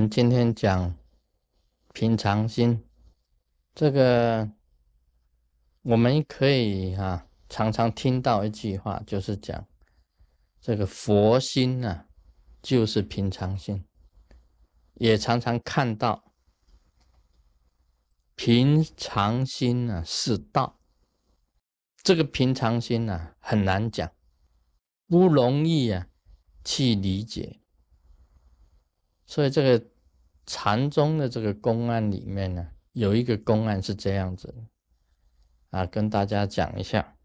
们今天讲平常心，这个我们可以哈常常听到一句话，就是讲这个佛心啊，就是平常心，也常常看到平常心呢是道，这个平常心呢很难讲，不容易啊去理解。所以这个禅宗的这个公案里面呢，有一个公案是这样子啊，跟大家讲一下。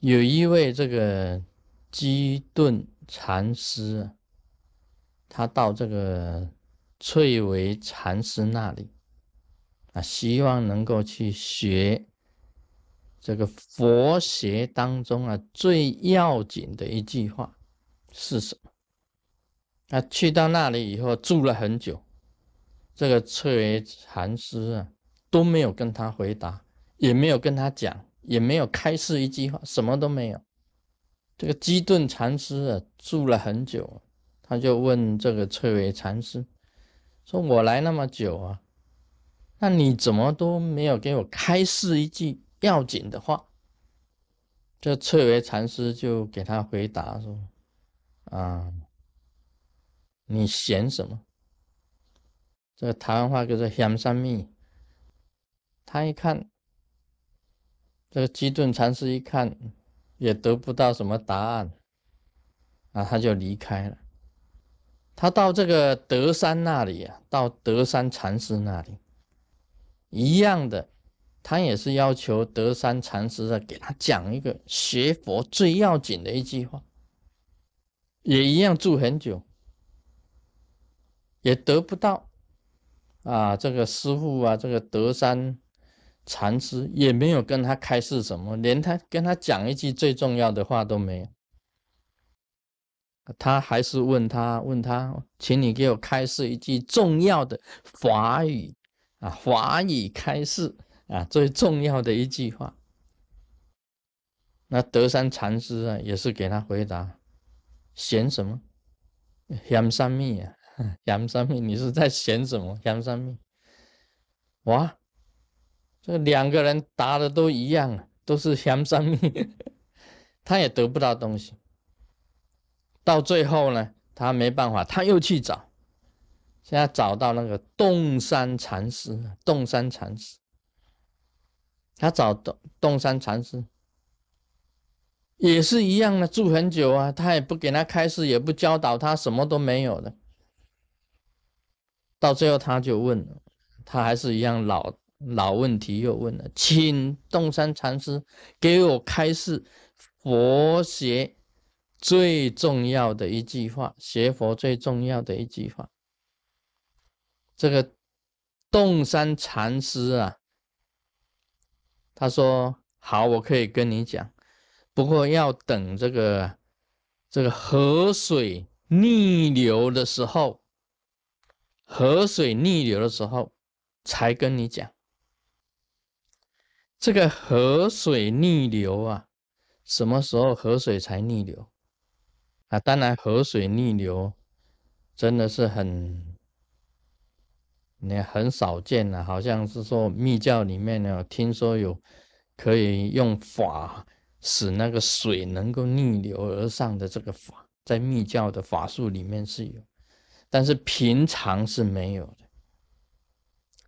有一位这个基顿禅师，他到这个翠微禅师那里啊，希望能够去学这个佛学当中啊最要紧的一句话是什么？他去到那里以后住了很久，这个翠微禅师啊都没有跟他回答，也没有跟他讲，也没有开示一句话，什么都没有。这个基顿禅师啊住了很久，他就问这个翠微禅师说：“我来那么久啊，那你怎么都没有给我开示一句要紧的话？”这翠微禅师就给他回答说：“啊。”你嫌什么？这个台湾话叫做“嫌三密”。他一看，这个基顿禅师一看，也得不到什么答案，啊，他就离开了。他到这个德山那里啊，到德山禅师那里，一样的，他也是要求德山禅师啊，给他讲一个学佛最要紧的一句话，也一样住很久。也得不到啊！这个师傅啊，这个德山禅师也没有跟他开示什么，连他跟他讲一句最重要的话都没有。他还是问他，问他，请你给我开示一句重要的法语啊，法语开示啊，最重要的一句话。那德山禅师啊，也是给他回答：嫌什么？嫌三密啊！杨三命，你是在嫌什么？杨三命，哇，这两个人答的都一样啊，都是杨三命，他也得不到东西。到最后呢，他没办法，他又去找，现在找到那个洞山禅师，洞山禅师，他找洞洞山禅师，也是一样的，住很久啊，他也不给他开示，也不教导他，什么都没有的。到最后，他就问，他还是一样老老问题，又问了，请洞山禅师给我开示佛学最重要的一句话，学佛最重要的一句话。这个洞山禅师啊，他说：“好，我可以跟你讲，不过要等这个这个河水逆流的时候。”河水逆流的时候，才跟你讲。这个河水逆流啊，什么时候河水才逆流啊？当然，河水逆流真的是很，你很少见了。好像是说密教里面呢，听说有可以用法使那个水能够逆流而上的这个法，在密教的法术里面是有。但是平常是没有的。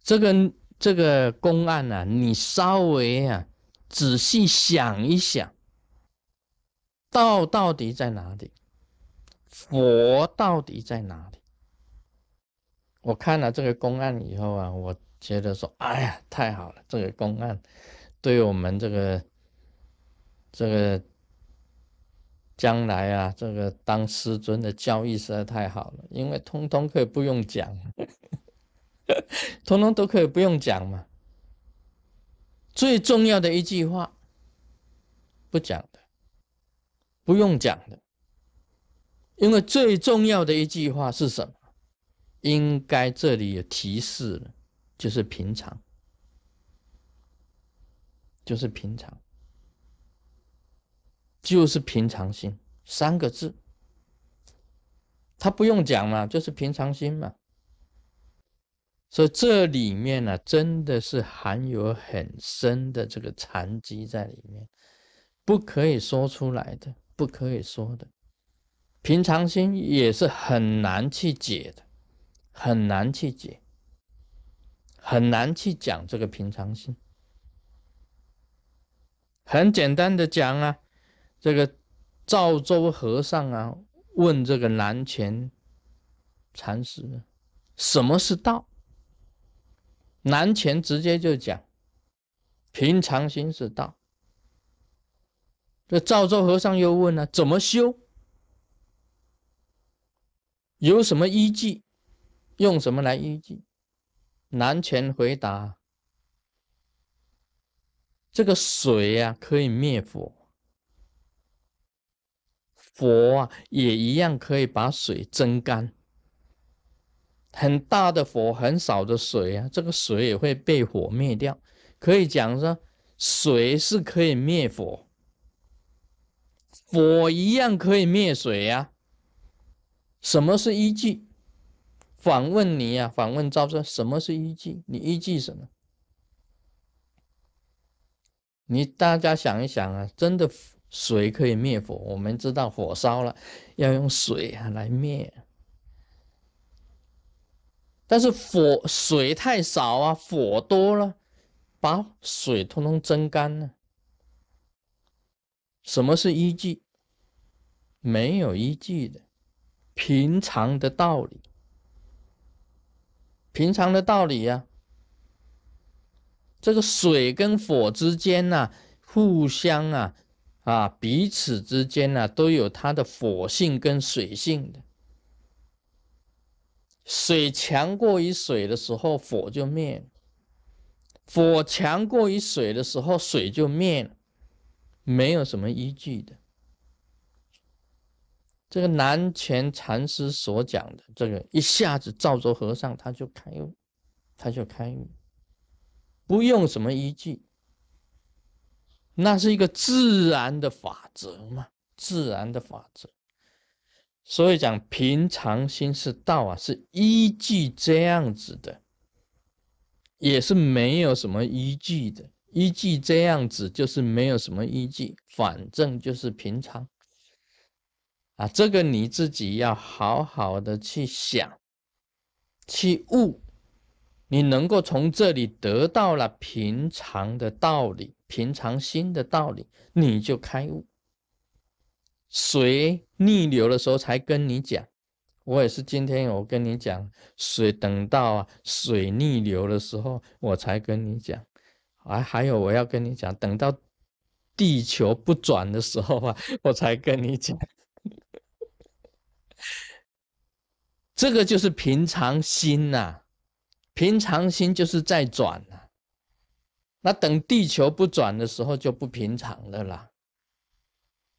这个这个公案呢，你稍微啊仔细想一想，道到底在哪里？佛到底在哪里？我看了这个公案以后啊，我觉得说，哎呀，太好了！这个公案对我们这个这个。将来啊，这个当师尊的教育实在太好了，因为通通可以不用讲，通通都可以不用讲嘛。最重要的一句话不讲的，不用讲的，因为最重要的一句话是什么？应该这里有提示了，就是平常，就是平常。就是平常心三个字，他不用讲嘛，就是平常心嘛。所以这里面呢，真的是含有很深的这个禅机在里面，不可以说出来的，不可以说的。平常心也是很难去解的，很难去解，很难去讲这个平常心。很简单的讲啊，这个赵州和尚啊，问这个南泉禅师，什么是道？南泉直接就讲，平常心是道。这赵州和尚又问了，怎么修？有什么依据？用什么来依据？南泉回答：这个水呀，可以灭火，火啊，也一样可以把水蒸干。很大的火，很少的水啊，这个水也会被火灭掉。可以讲说，水是可以灭火，火一样可以灭水呀。什么是依据？反问你呀，反问赵说，什么是依据？你依据什么？你大家想一想啊，真的水可以灭火？我们知道火烧了要用水啊来灭。但是火水太少啊，火多了，把水通通蒸干了。什么是依据？没有依据的，平常的道理，平常的道理呀。这个水跟火之间呢，互相啊啊，彼此之间呢，都有它的火性跟水性的。水强过于水的时候，火就灭；火强过于水的时候，水就灭。没有什么依据的。这个南泉禅师所讲的这个，一下子赵州和尚他就开悟，他就开悟，不用什么依据，那是一个自然的法则嘛，自然的法则。所以讲平常心是道啊，是依据这样子的，也是没有什么依据的。依据这样子就是没有什么依据，反正就是平常啊。这个你自己要好好的去想，去悟，你能够从这里得到了平常的道理，平常心的道理，你就开悟。水逆流的时候才跟你讲，我也是今天我跟你讲，水等到啊水逆流的时候我才跟你讲，啊还有我要跟你讲，等到地球不转的时候啊 我才跟你讲，这个就是平常心呐，平常心就是在转呐，那等地球不转的时候就不平常了啦。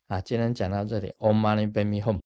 啊，今天讲到这里，Om Mani Padme Hum。